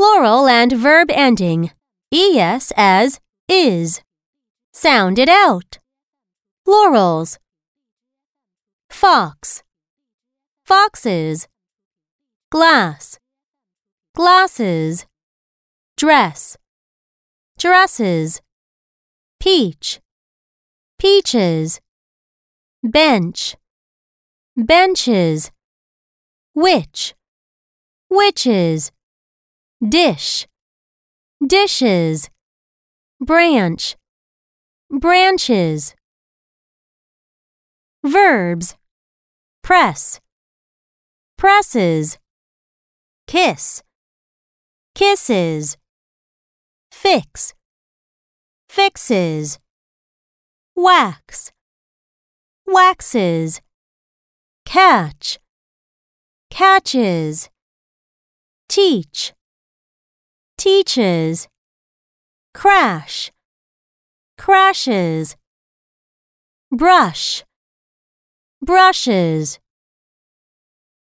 and verb ending es as is. Sound it out. Laurels. Fox. Foxes. Glass. Glasses. Dress. Dresses. Peach. Peaches. Bench. Benches. Witch. Witches. Dish. Dishes. Branch. Branches. Verbs. Press. Presses. Kiss. Kisses. Fix. Fixes. Wax. Waxes. Catch. Catches. Teach. Teaches. Crash. Crashes. Brush. Brushes.